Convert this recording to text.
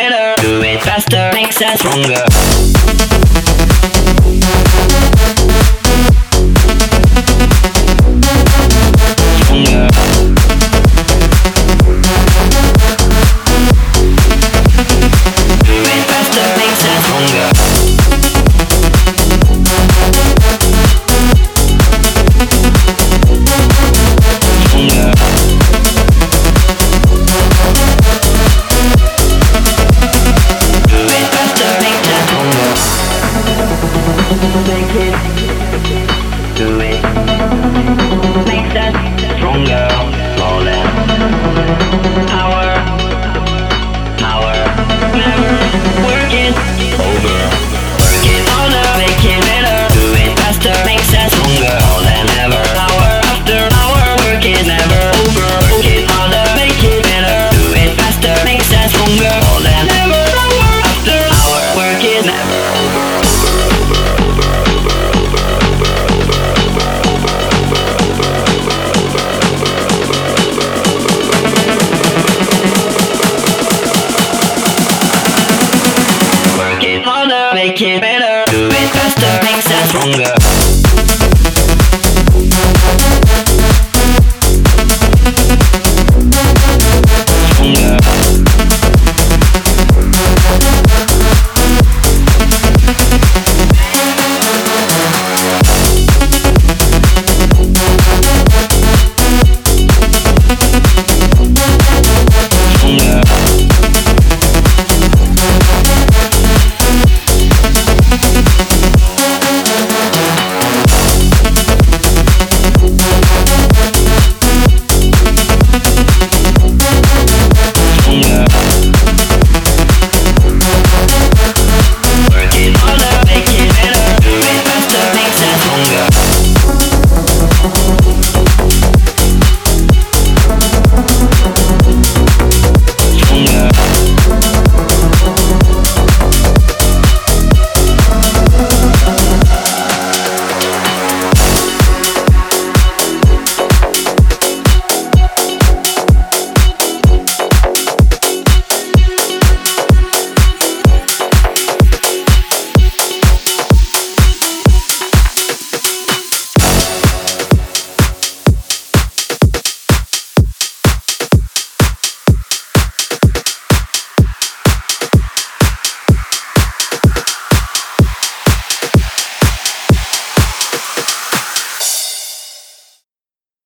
better, do it faster, makes us stronger. Do it faster, makes us stronger. Make it. Make it better. Do it faster, makes us stronger.